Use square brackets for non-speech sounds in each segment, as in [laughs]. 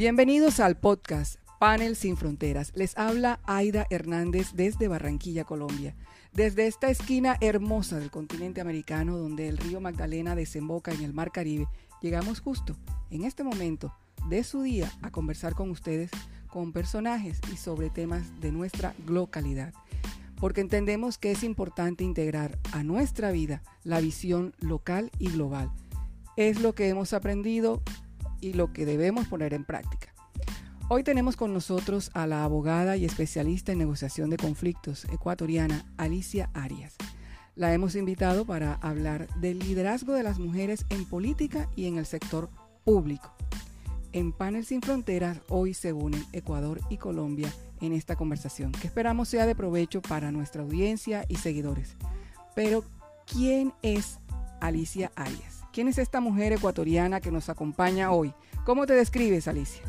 Bienvenidos al podcast Panel Sin Fronteras. Les habla Aida Hernández desde Barranquilla, Colombia. Desde esta esquina hermosa del continente americano donde el río Magdalena desemboca en el Mar Caribe, llegamos justo en este momento de su día a conversar con ustedes con personajes y sobre temas de nuestra localidad. Porque entendemos que es importante integrar a nuestra vida la visión local y global. Es lo que hemos aprendido y lo que debemos poner en práctica. Hoy tenemos con nosotros a la abogada y especialista en negociación de conflictos ecuatoriana Alicia Arias. La hemos invitado para hablar del liderazgo de las mujeres en política y en el sector público. En Panel Sin Fronteras hoy se unen Ecuador y Colombia en esta conversación, que esperamos sea de provecho para nuestra audiencia y seguidores. Pero, ¿quién es Alicia Arias? ¿Quién es esta mujer ecuatoriana que nos acompaña hoy? ¿Cómo te describes, Alicia?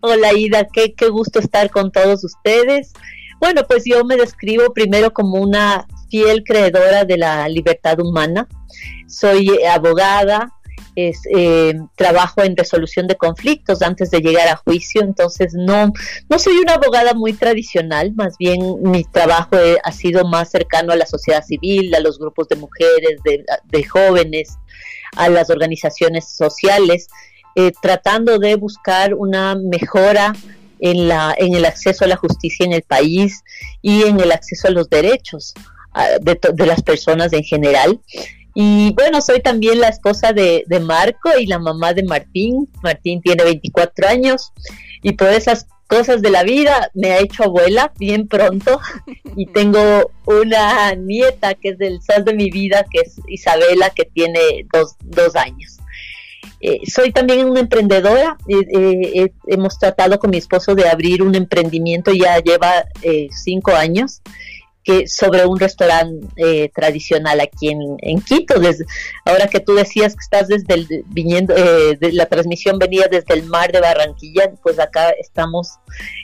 Hola, Ida, qué, qué gusto estar con todos ustedes. Bueno, pues yo me describo primero como una fiel creedora de la libertad humana. Soy abogada, es, eh, trabajo en resolución de conflictos antes de llegar a juicio, entonces no, no soy una abogada muy tradicional, más bien mi trabajo eh, ha sido más cercano a la sociedad civil, a los grupos de mujeres, de, jóvenes, a las organizaciones sociales, eh, tratando de buscar una mejora en, la, en el acceso a la justicia en el país y en el acceso a los derechos ah, de, de las personas en general. Y bueno, soy también la esposa de, Marco y la mamá de Martín. Martín tiene 24 años y por esas cosas de la vida me ha hecho abuela bien pronto y [laughs] tengo una nieta que es del sol de mi vida, que es Isabela, que tiene dos, años. Eh, soy también una emprendedora. Eh, eh, hemos tratado con mi esposo de abrir un emprendimiento, ya lleva cinco años que sobre un restaurante eh, tradicional aquí en, Quito. Desde, ahora que tú decías que estás desde el viniendo, eh, de la transmisión venía desde el mar de Barranquilla, pues acá estamos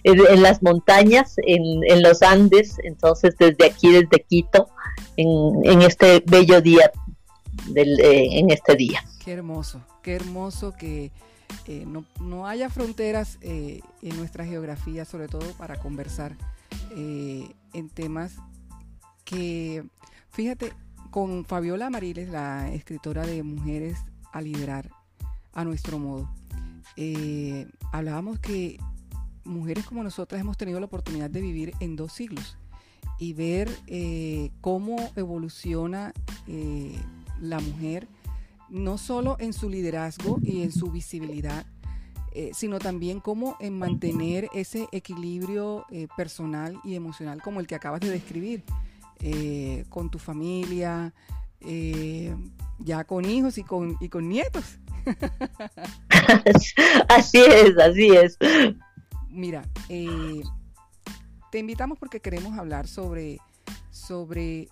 en, las montañas, en, los Andes, entonces desde aquí, desde Quito, en, este bello día, del, eh, en este día. Qué hermoso, qué hermoso que no, no, haya fronteras en nuestra geografía, sobre todo para conversar en temas que, fíjate, con Fabiola Amariles, la escritora de Mujeres a Liderar a nuestro modo, eh, hablábamos que mujeres como nosotras hemos tenido la oportunidad de vivir en dos siglos y ver eh, cómo evoluciona eh, la mujer, no solo en su liderazgo y en su visibilidad, sino también cómo en mantener ese equilibrio personal y emocional como el que acabas de describir. Eh, con tu familia, eh, ya con hijos y con, y con nietos. [laughs] así es, así es. Mira, eh, te invitamos porque queremos hablar sobre, sobre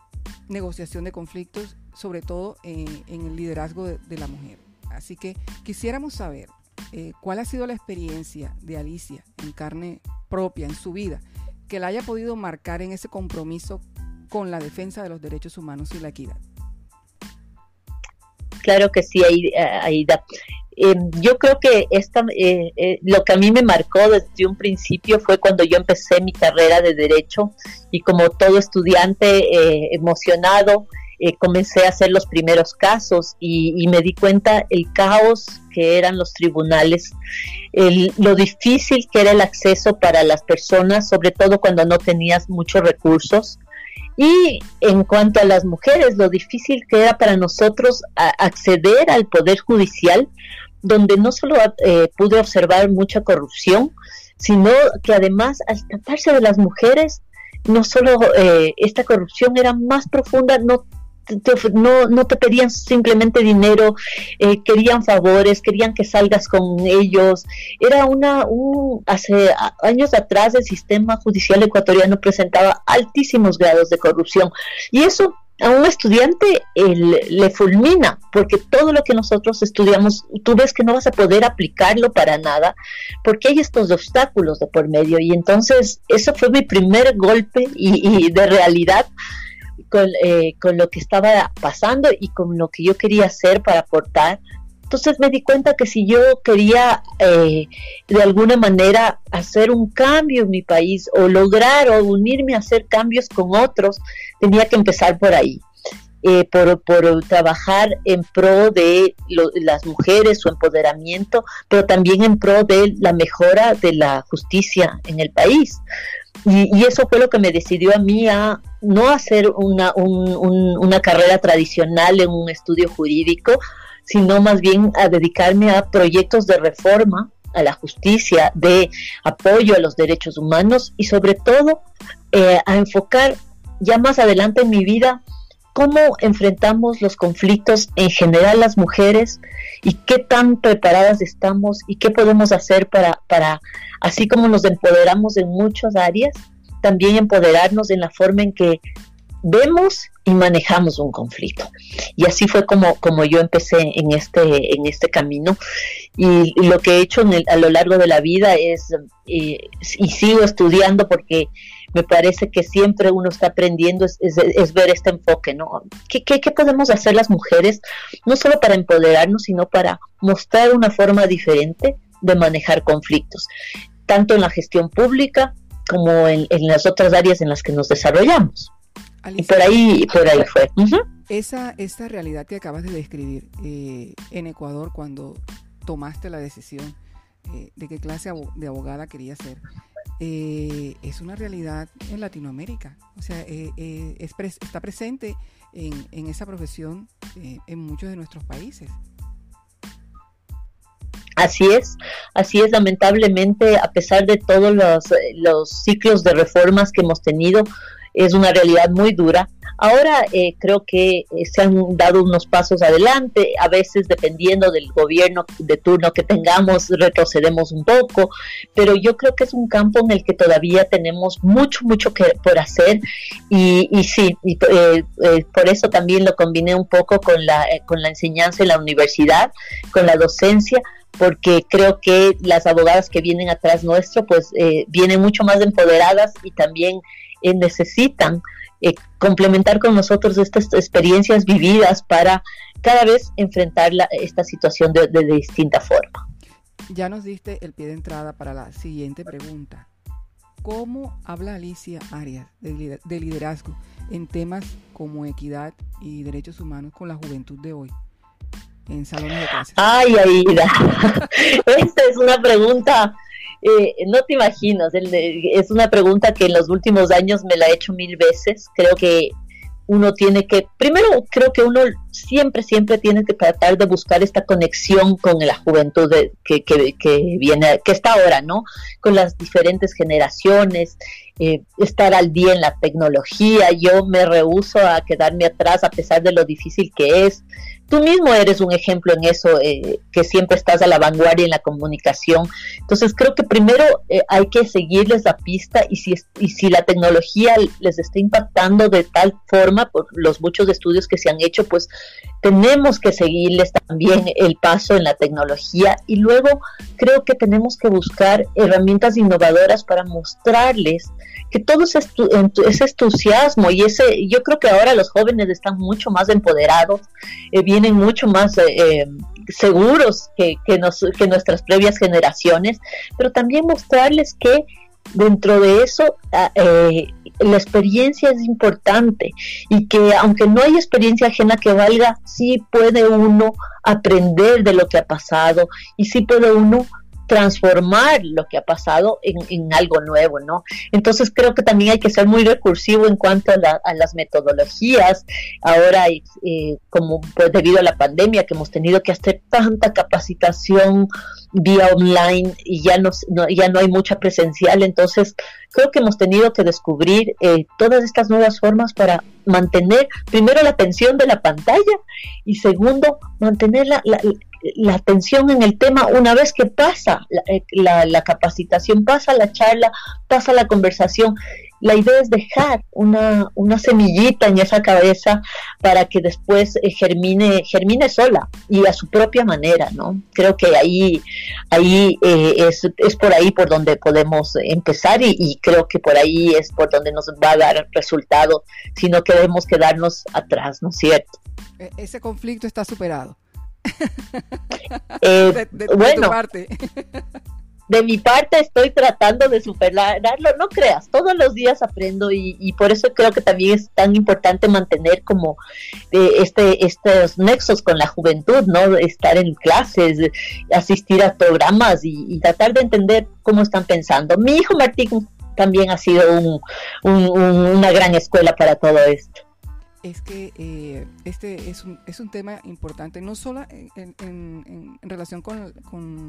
negociación de conflictos, sobre todo en, el liderazgo de, la mujer. Así que quisiéramos saber cuál ha sido la experiencia de Alicia en carne propia, en su vida, que la haya podido marcar en ese compromiso con la defensa de los derechos humanos y la equidad. Claro que sí, Aida. Eh, yo creo que esta, eh, eh, lo que a mí me marcó desde un principio fue cuando yo empecé mi carrera de derecho y como todo estudiante emocionado, comencé a hacer los primeros casos y, me di cuenta el caos que eran los tribunales, lo difícil que era el acceso para las personas, sobre todo cuando no tenías muchos recursos. Y en cuanto a las mujeres, lo difícil que era para nosotros acceder al Poder Judicial, donde no solo eh, pude observar mucha corrupción, sino que además al tratarse de las mujeres, no solo eh, esta corrupción era más profunda, no no, no te pedían simplemente dinero, eh, querían favores, querían que salgas con ellos. Era una, un, hace años atrás el sistema judicial ecuatoriano presentaba altísimos grados de corrupción y eso a un estudiante le fulmina, porque todo lo que nosotros estudiamos, tú ves que no vas a poder aplicarlo para nada, porque hay estos obstáculos de por medio. Y entonces, eso fue mi primer golpe y de realidad con, eh, con lo que estaba pasando y con lo que yo quería hacer para aportar Entonces me di cuenta que si yo quería eh, de alguna manera hacer un cambio en mi país o lograr o unirme a hacer cambios con otros, tenía que empezar por ahí. Eh, por, por, trabajar en pro de las mujeres, su empoderamiento, pero también en pro de la mejora de la justicia en el país. Y, eso fue lo que me decidió a mí a no hacer una, una carrera tradicional en un estudio jurídico, sino más bien a dedicarme a proyectos de reforma a la justicia, de apoyo a los derechos humanos y sobre todo eh, a enfocar ya más adelante en mi vida cómo enfrentamos los conflictos en general las mujeres y qué tan preparadas estamos y qué podemos hacer para, para así como nos empoderamos en muchas áreas, también empoderarnos en la forma en que vemos y manejamos un conflicto. Y así fue como, como yo empecé en este, en este camino. Y, lo que he hecho a lo largo de la vida es, eh, y sigo estudiando porque me parece que siempre uno está aprendiendo es, ver este enfoque, ¿no? ¿Qué, ¿Qué, qué, podemos hacer las mujeres, no solo para empoderarnos, sino para mostrar una forma diferente de manejar conflictos, tanto en la gestión pública como en, las otras áreas en las que nos desarrollamos. y por ahí, por ahí fue. Esa, esa realidad que acabas de describir eh, en Ecuador cuando tomaste la decisión eh, de qué clase de abogada quería ser, eh, es una realidad en Latinoamérica. O sea, eh, eh, está presente en, esa profesión en muchos de nuestros países. Así es, así es, lamentablemente, a pesar de todos los, los ciclos de reformas que hemos tenido, es una realidad muy dura. Ahora eh, creo que eh, se han dado unos pasos adelante, a veces dependiendo del gobierno de turno que tengamos, retrocedemos un poco, pero yo creo que es un campo en el que todavía tenemos mucho, mucho que por hacer. Y, y sí, y, eh, por eso también lo combiné un poco con la, con la enseñanza en la universidad, con la docencia, porque creo que las abogadas que vienen atrás nuestro, pues vienen mucho más empoderadas y también necesitan eh, complementar con nosotros estas experiencias vividas para cada vez enfrentar esta situación de, distinta forma. Ya nos diste el pie de entrada para la siguiente pregunta. ¿Cómo habla Alicia Arias de, liderazgo en temas como equidad y derechos humanos con la juventud de hoy? En salones de clases. Ay, Aida. [laughs] Esta es una pregunta eh, no te imaginas, es una pregunta que en los últimos años me la he hecho mil veces. Creo que uno tiene que, primero creo que uno siempre, siempre tiene que tratar de buscar esta conexión con la juventud que, que, viene, que está ahora, ¿no? Con las diferentes generaciones, eh, estar al día en la tecnología. Yo me rehuso a quedarme atrás a pesar de lo difícil que es tú mismo eres un ejemplo en eso, eh, que siempre estás a la vanguardia en la comunicación. Entonces creo que primero eh, hay que seguirles la pista y si, y si la tecnología les está impactando de tal forma por los muchos estudios que se han hecho, pues tenemos que seguirles también el paso en la tecnología y luego creo que tenemos que buscar herramientas innovadoras para mostrarles que todo ese, entusiasmo y ese, yo creo que ahora los jóvenes están mucho más empoderados, eh, vienen mucho más eh, eh, seguros que, que, que nuestras previas generaciones, pero también mostrarles que dentro de eso ah, la experiencia es importante y que aunque no hay experiencia ajena que valga, sí puede uno aprender de lo que ha pasado y sí puede uno transformar lo que ha pasado en, algo nuevo, ¿no? Entonces creo que también hay que ser muy recursivo en cuanto a, las metodologías. Ahora, eh, como pues, debido a la pandemia, que hemos tenido que hacer tanta capacitación vía online y ya no, ya no hay mucha presencial, entonces creo que hemos tenido que descubrir eh, todas estas nuevas formas para mantener primero la atención de la pantalla y segundo mantener la, la atención en el tema una vez que pasa eh, la, capacitación, pasa la charla, pasa la conversación. La idea es dejar una, semillita en esa cabeza para que después eh, germine, germine sola y a su propia manera, ¿no? Creo que ahí, ahí eh, es, es, por ahí por donde podemos empezar y, y, creo que por ahí es por donde nos va a dar resultado si no queremos quedarnos atrás, ¿no es cierto? E, ese conflicto está superado. Eh, bueno, parte. de mi parte estoy tratando de superarlo, no creas, todos los días aprendo y, por eso creo que también es tan importante mantener como eh, este estos nexos con la juventud, ¿no? Estar en clases, asistir a programas y, tratar de entender cómo están pensando. Mi hijo Martín también ha sido una gran escuela para todo esto es que eh, este es un, es un tema importante, no solo en, en, relación con,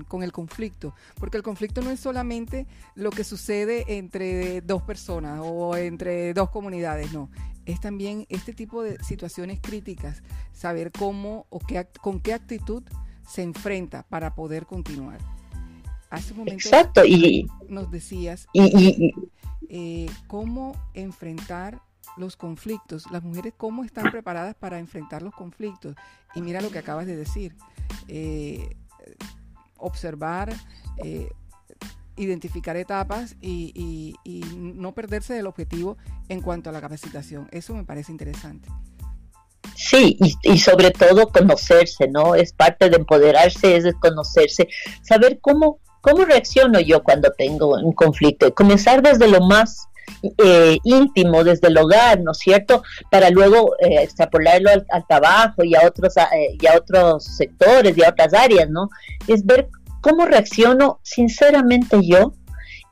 con, el conflicto, porque el conflicto no es solamente lo que sucede entre dos personas o entre dos comunidades, no, es también este tipo de situaciones críticas, saber cómo o qué, con qué actitud se enfrenta para poder continuar. Hace un momento Exacto, y, nos decías y, eh, cómo enfrentar los conflictos, las mujeres cómo están [coughs] preparadas para enfrentar los conflictos. Y mira lo que acabas de decir, eh, observar, eh, identificar etapas y, no perderse del objetivo en cuanto a la capacitación. Eso me parece interesante. Sí, y, sobre todo conocerse, ¿no? Es parte de empoderarse, es de conocerse, saber cómo, cómo reacciono yo cuando tengo un conflicto. Comenzar desde lo más eh, íntimo desde el hogar, ¿no es cierto? Para luego eh, extrapolarlo al, trabajo y a, otros, eh, a otros sectores y a otras áreas, ¿no? Es ver cómo reacciono sinceramente yo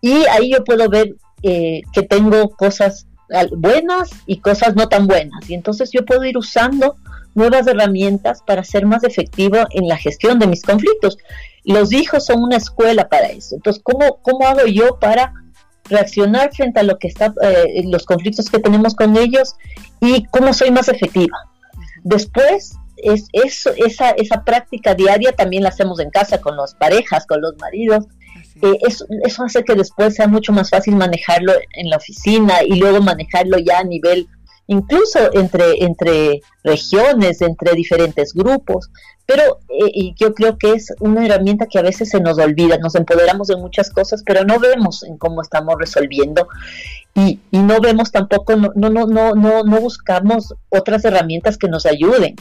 y ahí yo puedo ver que tengo cosas buenas y cosas no tan buenas y entonces yo puedo ir usando nuevas herramientas para ser más efectivo en la gestión de mis conflictos. Los hijos son una escuela para eso. Entonces, ¿cómo, cómo hago yo para reaccionar frente a lo que está, eh, los conflictos que tenemos con ellos y cómo soy más efectiva. Después, es eso, esa, esa práctica diaria también la hacemos en casa con las parejas, con los maridos. Eh, eso, eso hace que después sea mucho más fácil manejarlo en la oficina y luego manejarlo ya a nivel incluso entre, entre regiones, entre diferentes grupos, pero eh, yo creo que es una herramienta que a veces se nos olvida, nos empoderamos de muchas cosas, pero no vemos en cómo estamos resolviendo y, no vemos tampoco, no, no, no, no, no buscamos otras herramientas que nos ayuden.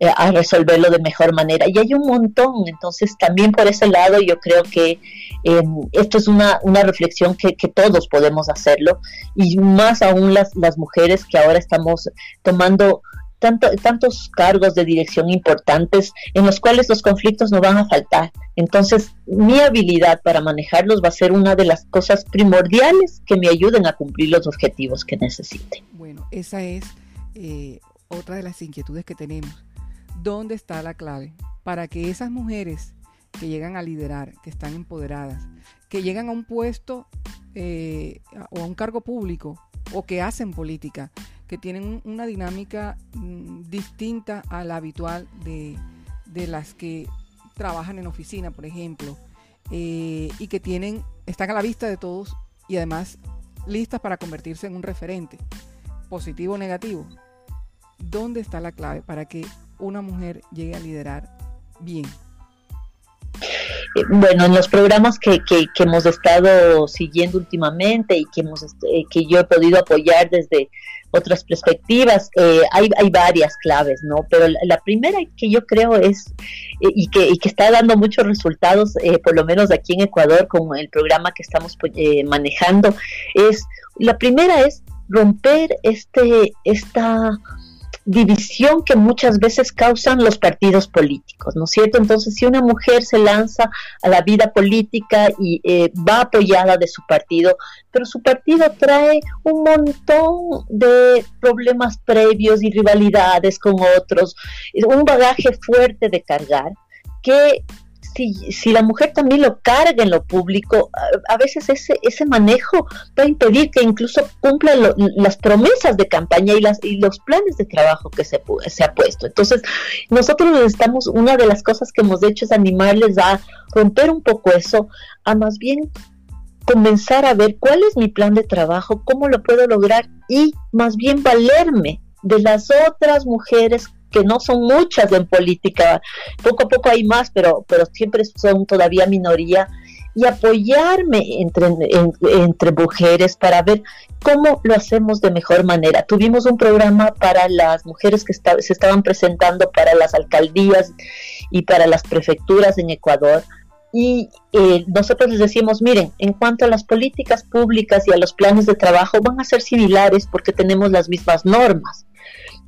Eh, a resolverlo de mejor manera. Y hay un montón, entonces también por ese lado yo creo que em, esto es una, una reflexión que, que, todos podemos hacerlo y más aún las, las mujeres que ahora estamos tomando tanto, tantos cargos de dirección importantes en los cuales los conflictos no van a faltar. Entonces, mi habilidad para manejarlos va a ser una de las cosas primordiales que me ayuden a cumplir los objetivos que necesite. Bueno, esa es eh, otra de las inquietudes que tenemos ¿Dónde está la clave? Para que esas mujeres que llegan a liderar, que están empoderadas, que llegan a un puesto eh, o a un cargo público o que hacen política, que tienen una dinámica mm, distinta a la habitual de, las que trabajan en oficina, por ejemplo, eh, y que tienen, están a la vista de todos y además listas para convertirse en un referente, positivo o negativo. ¿Dónde está la clave para que una mujer llegue a liderar bien? Eh, bueno, en los programas que, que, hemos estado siguiendo últimamente y que, hemos, este, que yo he podido apoyar desde otras perspectivas, eh, hay, hay, varias claves, ¿no? Pero la, primera que yo creo es, eh, y, que, y, que, está dando muchos resultados, por lo menos aquí en Ecuador, con el programa que estamos manejando, es, la primera es romper este, esta división que muchas veces causan los partidos políticos, ¿no es cierto? Entonces, si una mujer se lanza a la vida política y eh, va apoyada de su partido, pero su partido trae un montón de problemas previos y rivalidades con otros, un bagaje fuerte de cargar, que si, la mujer también lo carga en lo público, a, veces ese, ese manejo va a impedir que incluso cumpla las promesas de campaña y, las, y los planes de trabajo que se, se ha puesto. Entonces, nosotros necesitamos, una de las cosas que hemos hecho es animarles a romper un poco eso, a más bien comenzar a ver cuál es mi plan de trabajo, cómo lo puedo lograr y más bien valerme de las otras mujeres que no son muchas en política, poco a poco hay más, pero, pero siempre son todavía minoría, y apoyarme entre, entre mujeres para ver cómo lo hacemos de mejor manera. Tuvimos un programa para las mujeres que se estaban presentando para las alcaldías y para las prefecturas en Ecuador. Y eh, nosotros les decimos, miren, en cuanto a las políticas públicas y a los planes de trabajo, van a ser similares porque tenemos las mismas normas.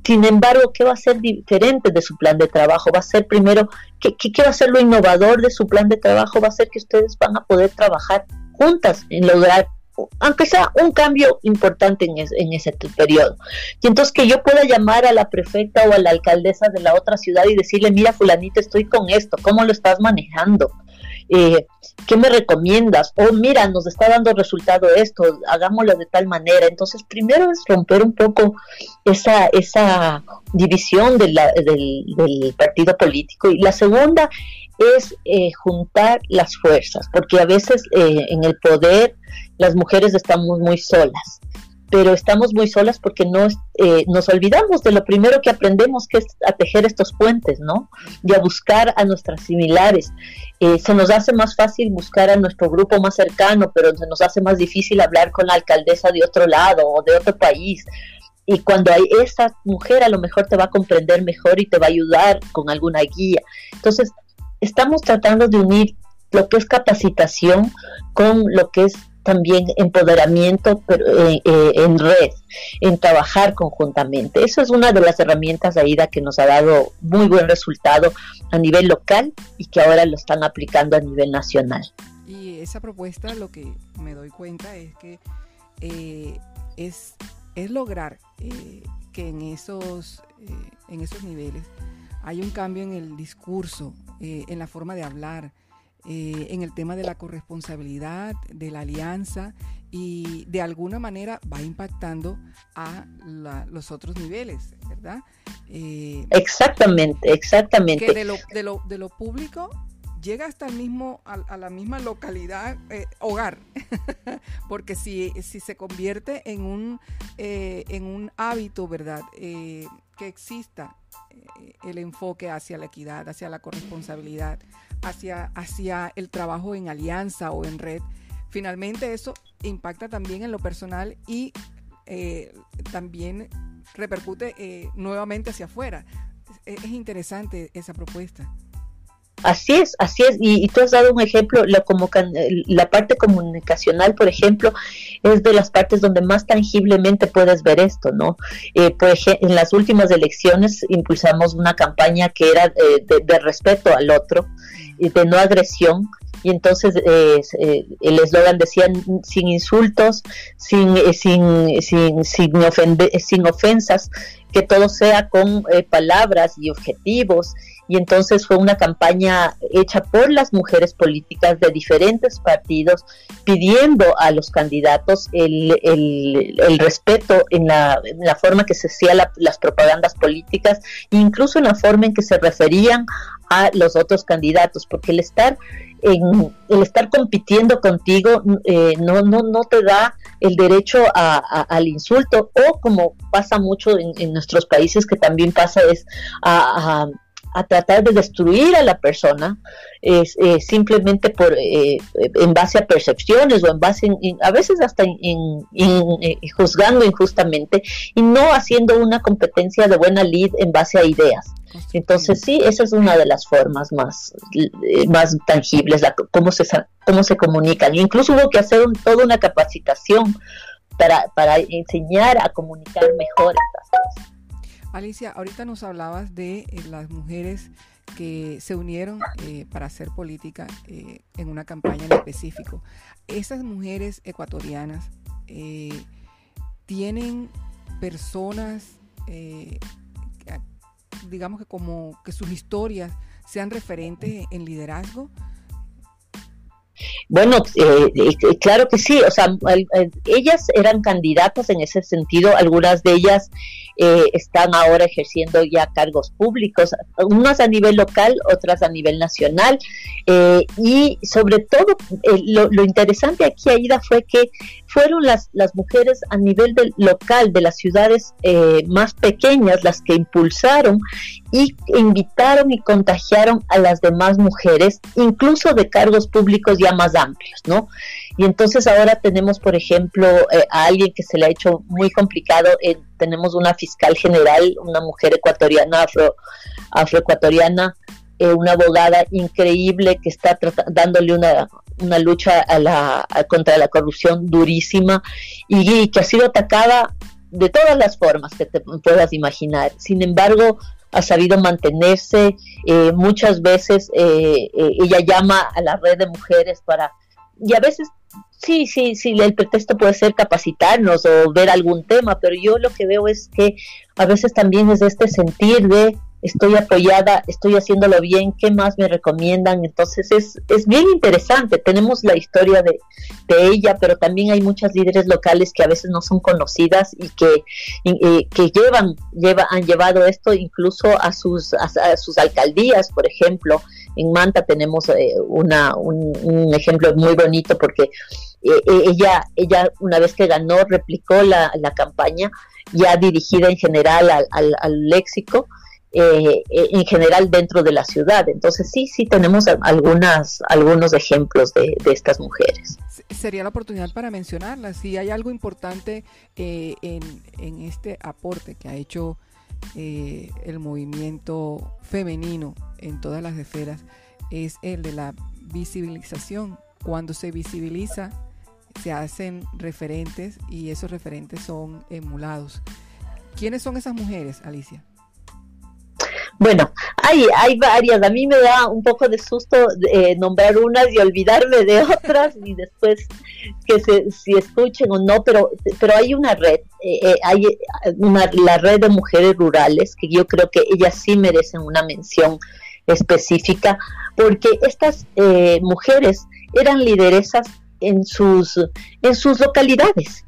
Sin embargo, ¿qué va a ser diferente de su plan de trabajo? Va a ser primero, ¿qué, qué, va a ser lo innovador de su plan de trabajo? Va a ser que ustedes van a poder trabajar juntas en lograr aunque sea un cambio importante en, en, ese periodo. Y entonces que yo pueda llamar a la prefecta o a la alcaldesa de la otra ciudad y decirle, mira, fulanita, estoy con esto, ¿cómo lo estás manejando? Eh, ¿qué me recomiendas? O mira, nos está dando resultado esto, hagámoslo de tal manera. Entonces, primero es romper un poco esa, esa división del, del, partido político y la segunda es eh, juntar las fuerzas, porque a veces eh, en el poder las mujeres estamos muy solas pero estamos muy solas porque no, eh, nos olvidamos de lo primero que aprendemos, que es a tejer estos puentes, ¿no? Y a buscar a nuestras similares. Eh, se nos hace más fácil buscar a nuestro grupo más cercano, pero se nos hace más difícil hablar con la alcaldesa de otro lado o de otro país. Y cuando hay esa mujer, a lo mejor te va a comprender mejor y te va a ayudar con alguna guía. Entonces, estamos tratando de unir lo que es capacitación con lo que es también empoderamiento eh, eh, en red, en trabajar conjuntamente. Eso es una de las herramientas, Aida, que nos ha dado muy buen resultado a nivel local y que ahora lo están aplicando a nivel nacional. Y esa propuesta, lo que me doy cuenta es que eh, es, es lograr que en esos, en esos niveles hay un cambio en el discurso, en la forma de hablar, eh, en el tema de la corresponsabilidad, de la alianza y de alguna manera va impactando a los otros niveles, ¿verdad? Eh, exactamente, exactamente. Que de lo, de lo, de lo público llega hasta el mismo, a, la misma localidad, eh, hogar, [laughs] porque si, si se convierte en un, en un hábito, ¿verdad? que exista el enfoque hacia la equidad, hacia la corresponsabilidad, hacia, hacia el trabajo en alianza o en red, finalmente eso impacta también en lo personal y eh, también repercute eh, nuevamente hacia afuera. Es, interesante esa propuesta. Así es, así es. Y, tú has dado un ejemplo, la, como, la parte comunicacional, por ejemplo, es de las partes donde más tangiblemente puedes ver esto, ¿no? Eh, por ejemplo, en las últimas elecciones impulsamos una campaña que era de respeto al otro de no agresión y entonces eh, eh, el eslogan decía sin insultos, sin, eh, sin, sin, sin, sin ofensas, que todo sea con palabras y objetivos. Y entonces fue una campaña hecha por las mujeres políticas de diferentes partidos pidiendo a los candidatos el, el, respeto en la, forma que se hacían las propagandas políticas, incluso en la forma en que se referían a los otros candidatos, porque el estar en, el estar compitiendo contigo eh, no, no, no te da el derecho a, al insulto o como pasa mucho en, nuestros países que también pasa es a, tratar de destruir a la persona es, eh, simplemente por eh, en base a percepciones o en base a veces hasta en, juzgando injustamente y no haciendo una competencia de buena lead en base a ideas entonces sí, esa es una de las formas más, eh, más tangibles, la, cómo, se, cómo se comunican. Incluso hubo que hacer toda una capacitación para, para enseñar a comunicar mejor estas cosas. Alicia, ahorita nos hablabas de eh, las mujeres que se unieron eh, para hacer política en una campaña en específico. Esas mujeres ecuatorianas tienen personas digamos que como que sus historias sean referentes en liderazgo? Bueno, eh, eh, claro que sí, o sea, ellas eran candidatas en ese sentido, algunas de ellas eh, están ahora ejerciendo ya cargos públicos, unas a nivel local, otras a nivel nacional. Eh, y sobre todo, eh, lo, interesante aquí, Aida, fue que fueron las, las mujeres a nivel del local de las ciudades más pequeñas las que impulsaron y invitaron y contagiaron a las demás mujeres, incluso de cargos públicos ya más amplios, ¿no? Y entonces ahora tenemos, por ejemplo, eh, a alguien que se le ha hecho muy complicado, eh, tenemos una fiscal general, una mujer ecuatoriana, afro, afroecuatoriana, eh, una abogada increíble que está dándole una, una lucha a la, contra la corrupción durísima y, que ha sido atacada de todas las formas que te puedas imaginar. Sin embargo, ha sabido mantenerse. muchas veces ella llama a la red de mujeres para y a veces sí, sí, sí, el pretexto puede ser capacitarnos o ver algún tema, pero yo lo que veo es que a veces también es este sentir de estoy apoyada, estoy haciéndolo bien, ¿qué más me recomiendan? Entonces es, es bien interesante, tenemos la historia de, de ella, pero también hay muchas líderes locales que a veces no son conocidas y que, que llevan, lleva, han llevado esto incluso a sus, a sus alcaldías, por ejemplo, en Manta tenemos eh, una, un, ejemplo muy bonito porque eh, eh, ella, ella una vez que ganó replicó la, la campaña ya dirigida en general al, al, léxico. en general dentro de la ciudad. Entonces sí, sí tenemos algunas, algunos ejemplos de, de estas mujeres. Sería la oportunidad para mencionarlas. Si hay algo importante en, en, este aporte que ha hecho eh, el movimiento femenino en todas las esferas es el de la visibilización. Cuando se visibiliza, se hacen referentes y esos referentes son emulados. ¿Quiénes son esas mujeres, Alicia? Bueno, hay, hay varias. A mí me da un poco de susto eh, nombrar unas y olvidarme de otras y después que se, si escuchen o no, pero, pero hay una red, eh, eh, hay una, la red de mujeres rurales que yo creo que ellas sí merecen una mención específica porque estas mujeres eran lideresas en sus, en sus localidades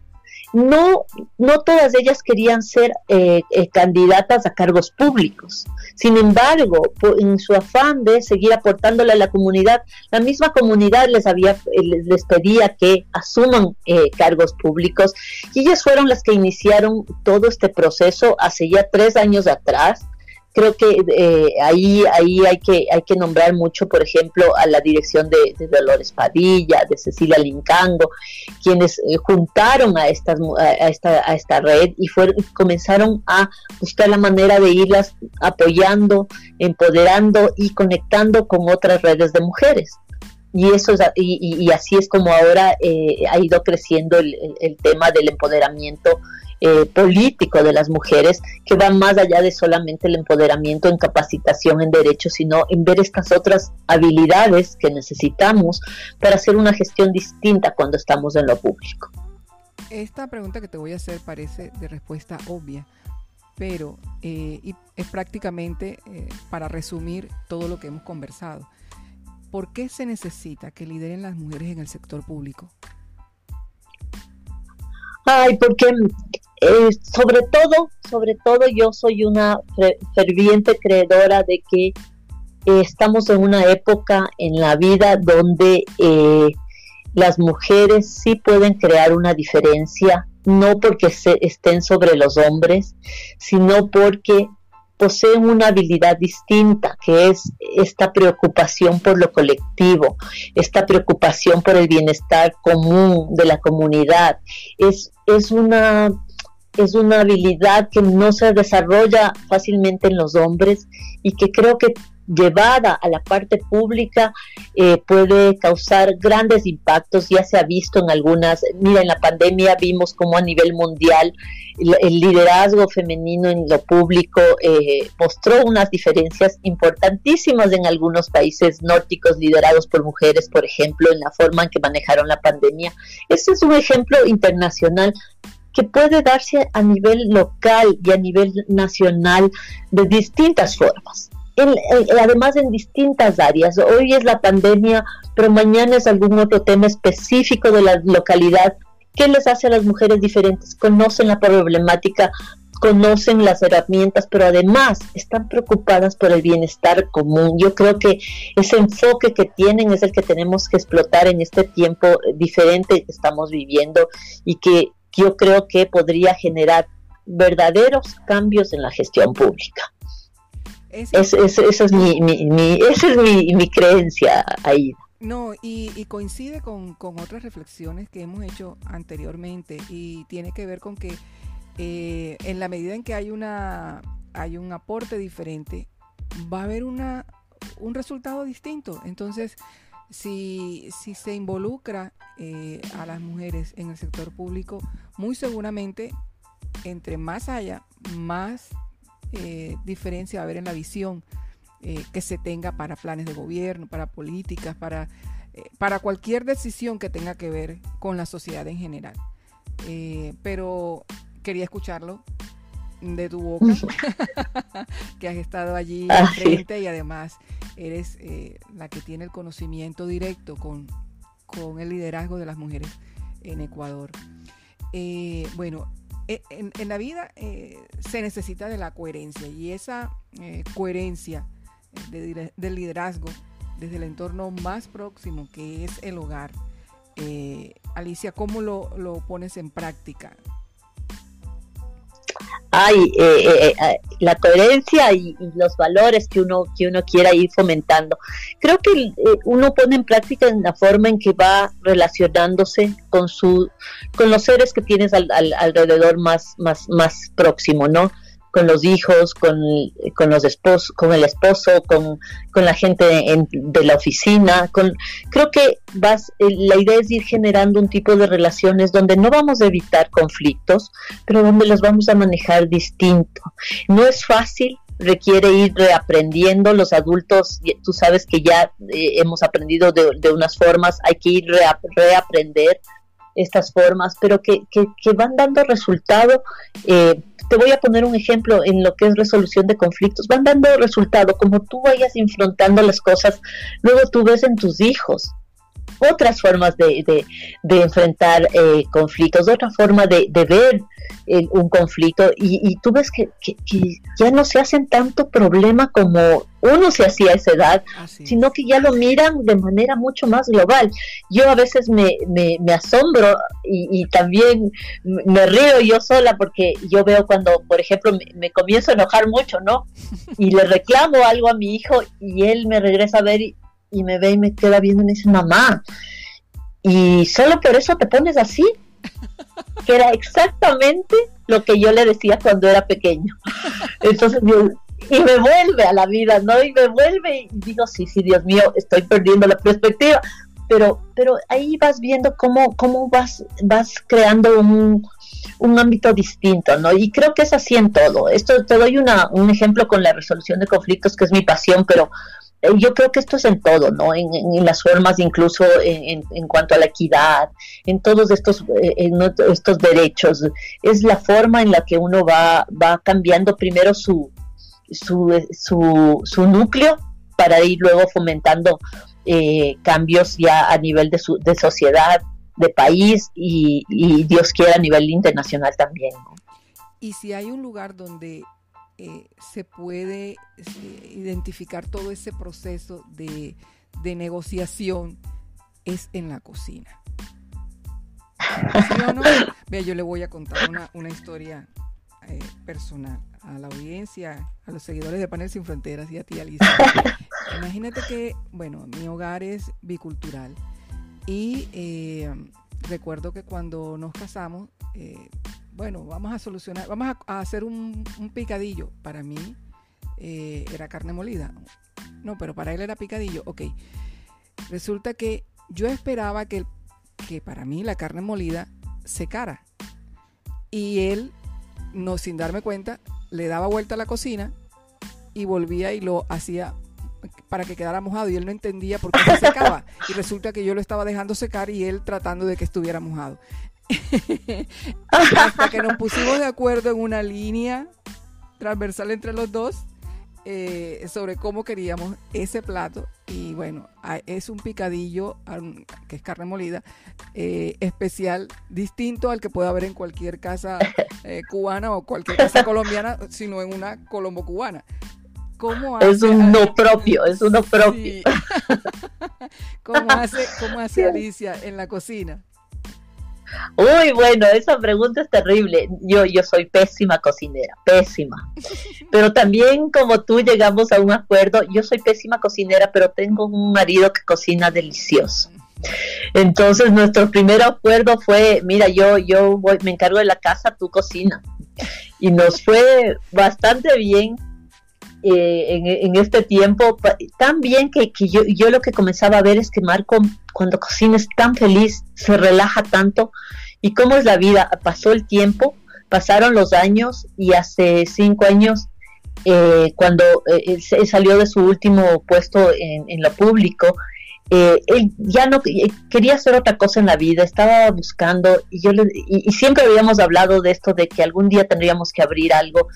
no, no todas ellas querían ser eh, eh, candidatas a cargos públicos. Sin embargo, en su afán de seguir aportándole a la comunidad, la misma comunidad les, había, eh, les, pedía que asuman cargos públicos y ellas fueron las que iniciaron todo este proceso hace ya tres años atrás creo que eh, ahí ahí hay que hay que nombrar mucho por ejemplo a la dirección de, Dolores Padilla de Cecilia Lincango quienes eh, juntaron a estas a esta a esta red y fueron comenzaron a buscar la manera de irlas apoyando empoderando y conectando con otras redes de mujeres. Y eso y, así es como ahora eh, ha ido creciendo el, el tema del empoderamiento eh, político de las mujeres que va más allá de solamente el empoderamiento en capacitación en derechos, sino en ver estas otras habilidades que necesitamos para hacer una gestión distinta cuando estamos en lo público. Esta pregunta que te voy a hacer parece de respuesta obvia, pero eh, es prácticamente eh, para resumir todo lo que hemos conversado. ¿Por qué se necesita que lideren las mujeres en el sector público? Ay, porque eh, sobre todo, sobre todo yo soy una ferviente creedora de que eh, estamos en una época en la vida donde eh, las mujeres sí pueden crear una diferencia, no porque se estén sobre los hombres, sino porque poseen una habilidad distinta, que es esta preocupación por lo colectivo, esta preocupación por el bienestar común de la comunidad. Es, es una es una habilidad que no se desarrolla fácilmente en los hombres y que creo que llevada a la parte pública eh, puede causar grandes impactos. Ya se ha visto en algunas, mira, en la pandemia vimos como a nivel mundial el, liderazgo femenino en lo público eh, mostró unas diferencias importantísimas en algunos países nórdicos liderados por mujeres, por ejemplo, en la forma en que manejaron la pandemia. Ese es un ejemplo internacional que puede darse a nivel local y a nivel nacional de distintas formas. Además en distintas áreas. Hoy es la pandemia, pero mañana es algún otro tema específico de la localidad. ¿Qué les hace a las mujeres diferentes? Conocen la problemática, conocen las herramientas, pero además están preocupadas por el bienestar común. Yo creo que ese enfoque que tienen es el que tenemos que explotar en este tiempo diferente que estamos viviendo y que yo creo que podría generar verdaderos cambios en la gestión pública. Esa es, mi, esa es mi, creencia ahí. No, y, coincide con, otras reflexiones que hemos hecho anteriormente y tiene que ver con que eh, en la medida en que hay, una, hay un aporte diferente, va a haber una, un resultado distinto. Entonces, si, si se involucra eh, a las mujeres en el sector público, muy seguramente entre más haya, más eh, diferencia va a haber en la visión eh, que se tenga para planes de gobierno, para políticas, para, eh, para cualquier decisión que tenga que ver con la sociedad en general. pero quería escucharlo de tu boca, [laughs] que has estado allí ah, frente y además eres la que tiene el conocimiento directo con, con, el liderazgo de las mujeres en Ecuador. bueno, eh, en, la vida eh, se necesita de la coherencia y esa eh, coherencia del liderazgo desde el entorno más próximo que es el hogar. Alicia, ¿cómo lo, lo pones en práctica? Hay eh, eh, eh, la coherencia y, los valores que uno que uno quiera ir fomentando. Creo que uno pone en práctica en la forma en que va relacionándose con su con los seres que tienes alrededor más más más próximo, ¿no? Con los hijos, con, con los esposos, con el esposo, con, la gente de la oficina. Con, creo que vas, eh, la idea es ir generando un tipo de relaciones donde no vamos a evitar conflictos, pero donde los vamos a manejar distinto. No es fácil, requiere ir reaprendiendo. Los adultos, tú sabes que ya eh, hemos aprendido de, de, unas formas, hay que ir reaprender estas formas, pero que, que, que van dando resultado. Eh, te voy a poner un ejemplo en lo que es resolución de conflictos. Van dando resultado, como tú vayas enfrentando las cosas, luego tú ves en tus hijos otras formas de, de, enfrentar eh, conflictos, otra forma de, ver eh, un conflicto y, tú ves que, ya no se hacen tanto problema como uno se hacía a esa edad, sino que ya lo miran de manera mucho más global. Yo a veces me, me, asombro y, también me río yo sola porque yo veo cuando, por ejemplo, me, me, comienzo a enojar mucho, ¿no? [laughs] Y le reclamo algo a mi hijo y él me regresa a ver y, y me ve y me queda viendo y me dice, mamá, y solo por eso te pones así, que era exactamente lo que yo le decía cuando era pequeño. Entonces, y me vuelve a la vida, ¿no? Y me vuelve y digo, sí, sí, Dios mío, estoy perdiendo la perspectiva. Pero, pero ahí vas viendo cómo, cómo vas, vas creando un, un ámbito distinto, ¿no? Y creo que es así en todo. Esto te doy una, un ejemplo con la resolución de conflictos, que es mi pasión, pero yo creo que esto es en todo, ¿no? En, las formas, incluso en, cuanto a la equidad, en todos estos, eh, estos derechos. Es la forma en la que uno va, va cambiando primero su, su, su, núcleo para ir luego fomentando eh, cambios ya a nivel de, su, de sociedad, de país y, y Dios quiera a nivel internacional también. Y si hay un lugar donde eh, se puede eh, identificar todo ese proceso de, negociación es en la cocina. [laughs] Vea, yo le voy a contar una, historia eh, personal a la audiencia, a los seguidores de Panel Sin Fronteras y a ti, Alicia. [laughs] Imagínate que, bueno, mi hogar es bicultural y recuerdo que cuando nos casamos, bueno, vamos a solucionar, vamos a, hacer un, picadillo. Para mí eh, era carne molida. No, pero para él era picadillo. Ok. Resulta que yo esperaba que, que para mí la carne molida secara. Y él, no sin darme cuenta, le daba vuelta a la cocina y volvía y lo hacía para que quedara mojado y él no entendía por qué se secaba [laughs] y resulta que yo lo estaba dejando secar y él tratando de que estuviera mojado. Hasta que nos pusimos de acuerdo en una línea transversal entre los dos eh, sobre cómo queríamos ese plato y bueno, es un picadillo que es carne molida eh, especial, distinto al que puede haber en cualquier casa eh, cubana o cualquier casa colombiana, sino en una colombo cubana. ¿Cómo es uno propio, es uno propio. [laughs] ¿Cómo hace, cómo hace Alicia en la cocina? Uy, bueno, esa pregunta es terrible. Yo, yo soy pésima cocinera, pésima. [laughs] Pero también como tú llegamos a un acuerdo, yo soy pésima cocinera, pero tengo un marido que cocina delicioso. Entonces nuestro primer acuerdo fue, mira, yo, yo voy, me encargo de la casa, tú cocina. Y nos fue bastante bien eh, en, este tiempo, tan bien que, yo, yo, lo que comenzaba a ver es que Marco, cuando cocina, es tan feliz, se relaja tanto. ¿Y cómo es la vida? Pasó el tiempo, pasaron los años y hace cinco años, eh, cuando eh, salió de su último puesto en, lo público, él ya no quería hacer otra cosa en la vida, estaba buscando y yo y siempre habíamos hablado de esto de que algún día tendríamos que abrir algo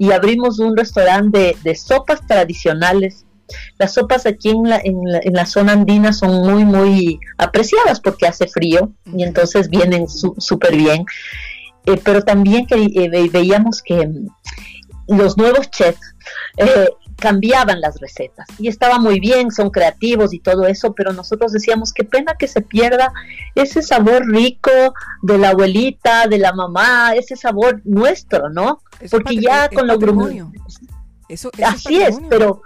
y abrimos un restaurante de, sopas tradicionales. Las sopas aquí en la, en la, zona andina son muy, muy apreciadas porque hace frío y entonces vienen súper bien. Eh, pero también que, eh, veíamos que mm, los nuevos chefs eh, cambiaban las recetas y estaba muy bien, son creativos y todo eso, pero nosotros decíamos qué pena que se pierda ese sabor rico de la abuelita, de la mamá, ese sabor nuestro, ¿no? Porque ya con lo eso, así es, pero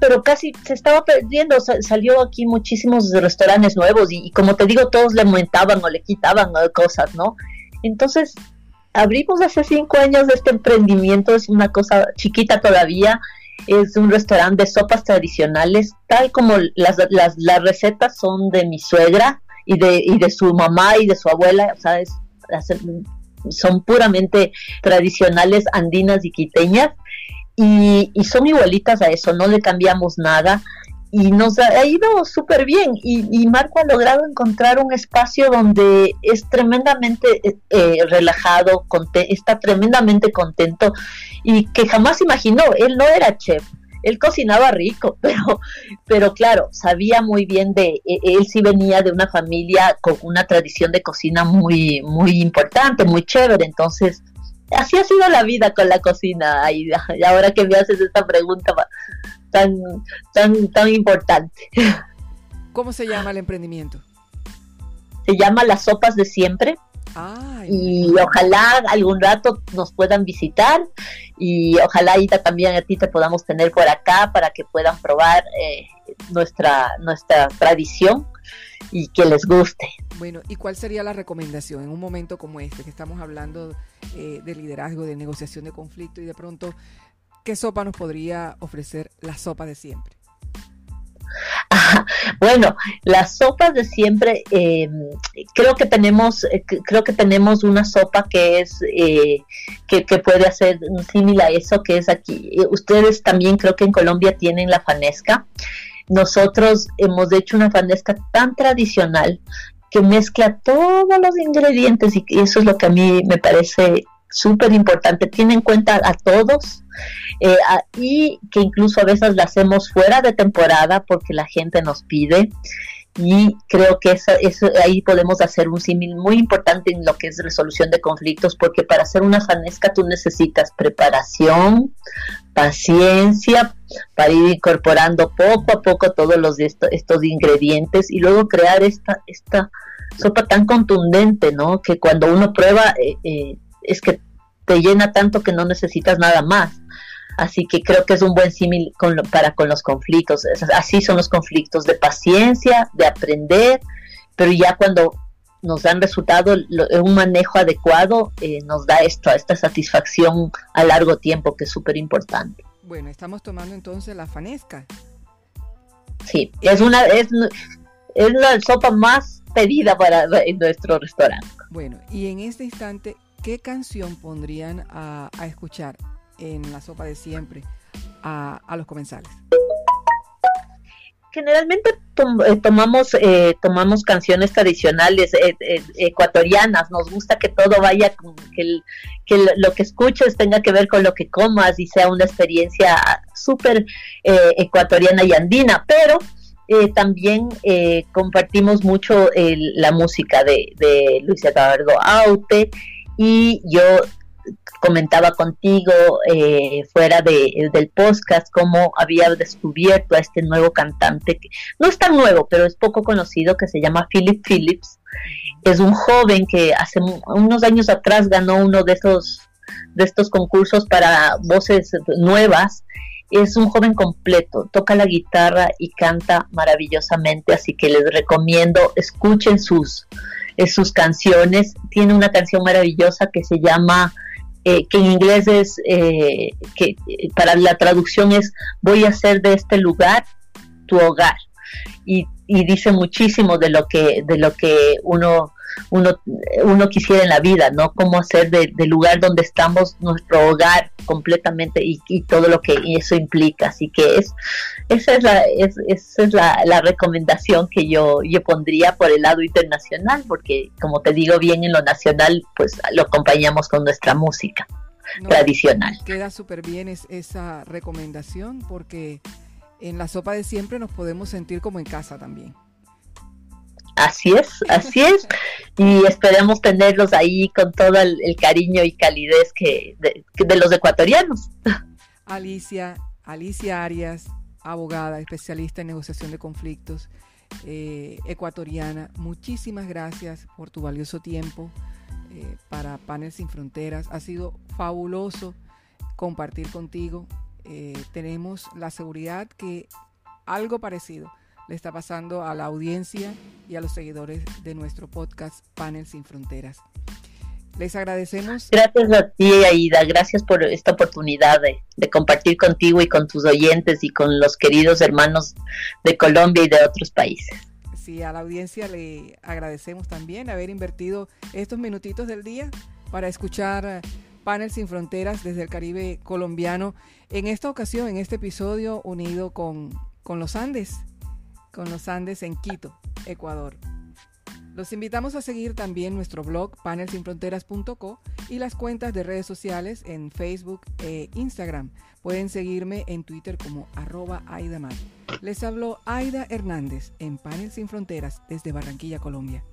pero casi se estaba perdiendo, salió aquí muchísimos restaurantes nuevos y, como te digo, todos le aumentaban o le quitaban cosas, ¿no? Entonces, abrimos hace cinco años este emprendimiento, es una cosa chiquita todavía, es un restaurante de sopas tradicionales, tal como las, las, las recetas son de mi suegra y de, y de su mamá y de su abuela, ¿sabes? son puramente tradicionales andinas y quiteñas y, y, son igualitas a eso, no le cambiamos nada y nos ha ido súper bien. Y, Marco ha logrado encontrar un espacio donde es tremendamente eh, relajado, está tremendamente contento y que jamás imaginó, él no era chef, él cocinaba rico, [laughs] pero, pero claro, sabía muy bien de, e, él sí venía de una familia con una tradición de cocina muy, muy importante, muy chévere, entonces así ha sido la vida con la cocina, [laughs] y ahora que me haces esta pregunta tan, tan, tan importante. ¿Cómo se llama el emprendimiento? Se llama Las Sopas de Siempre. y ojalá algún rato nos puedan visitar y ojalá Ita también a ti te podamos tener por acá para que puedan probar eh, nuestra, nuestra tradición y que les guste. Bueno, ¿y cuál sería la recomendación en un momento como este, que estamos hablando eh, de liderazgo, de negociación de conflicto y de pronto ¿qué sopa nos podría ofrecer la sopa de siempre? [laughs] Bueno, las sopas de siempre, em, creo que tenemos, eh, creo que tenemos una sopa que es eh, que, puede hacer similar a eso que es aquí. Eh, ustedes también creo que en Colombia tienen la fanesca. Nosotros hemos hecho una fanesca tan tradicional que mezcla todos los ingredientes y eso es lo que a mí me parece súper importante. Tiene en cuenta a todos eh, y que incluso a veces la hacemos fuera de temporada porque la gente nos pide y creo que eso, ahí podemos hacer un símil muy importante en lo que es resolución de conflictos porque para hacer una fanesca tú necesitas preparación, paciencia para ir incorporando poco a poco todos los estos ingredientes y luego crear esta esta sopa tan contundente, ¿no? Que cuando uno prueba eh, eh, es que te llena tanto que no necesitas nada más. Así que creo que es un buen símil para con los conflictos. así son los conflictos de paciencia, de aprender, pero ya cuando nos dan resultado, un manejo adecuado eh, nos da esto, esta satisfacción a largo tiempo que es súper importante. Bueno, estamos tomando entonces la fanesca. Sí, es una es, es la sopa más pedida para en nuestro restaurante. Bueno, y en este instante, ¿qué canción pondrían a escuchar en la sopa de siempre a, los comensales? generalmente eh, tomamos eh, tomamos canciones tradicionales eh, ecuatorianas nos gusta que todo vaya que, que lo que escuches tenga que ver con lo que comas y sea una experiencia súper ecuatoriana y andina pero también compartimos mucho la música de, de Luis Eduardo Aute y yo comentaba contigo eh, fuera de, del podcast cómo había descubierto a este nuevo cantante, que no es tan nuevo, pero es poco conocido, que se llama Philip Phillips. Es un joven que hace unos años atrás ganó uno de esos de estos concursos para voces nuevas. Es un joven completo, toca la guitarra y canta maravillosamente, así que les recomiendo escuchen sus, sus canciones. Tiene una canción maravillosa que se llama eh, que en inglés es, eh, que para la traducción es voy a hacer de este lugar tu hogar. Y, y dice muchísimo de lo que, de lo que uno uno, uno quisiera en la vida, ¿no? Cómo hacer del lugar donde estamos nuestro hogar completamente y, todo lo que eso implica. Así que es, esa es, la, es, esa es la, recomendación que yo, yo pondría por el lado internacional, porque como te digo bien, en lo nacional, pues lo acompañamos con nuestra música tradicional. Queda súper bien es, esa recomendación porque en la sopa de siempre nos podemos sentir como en casa también. Así es, así es. Y esperemos tenerlos ahí con todo el, cariño y calidez que de, los ecuatorianos. Alicia, Alicia Arias, abogada, especialista en negociación de conflictos, eh, ecuatoriana, muchísimas gracias por tu valioso tiempo eh, para Panel Sin Fronteras. Ha sido fabuloso compartir contigo. Eh, tenemos la seguridad que algo parecido le está pasando a la audiencia y a los seguidores de nuestro podcast Panel Sin Fronteras. Les agradecemos. Gracias a ti, Aida. Gracias por esta oportunidad de, compartir contigo y con tus oyentes y con los queridos hermanos de Colombia y de otros países. Sí, a la audiencia le agradecemos también haber invertido estos minutitos del día para escuchar Panel Sin Fronteras desde el Caribe colombiano. En esta ocasión, en este episodio, unido con, con los Andes con los Andes en Quito, Ecuador. Los invitamos a seguir también nuestro blog panelsinfronteras.co y las cuentas de redes sociales en Facebook e Instagram. Pueden seguirme en Twitter como arroba. Les habló Aida Hernández en Panel Sin Fronteras desde Barranquilla, Colombia.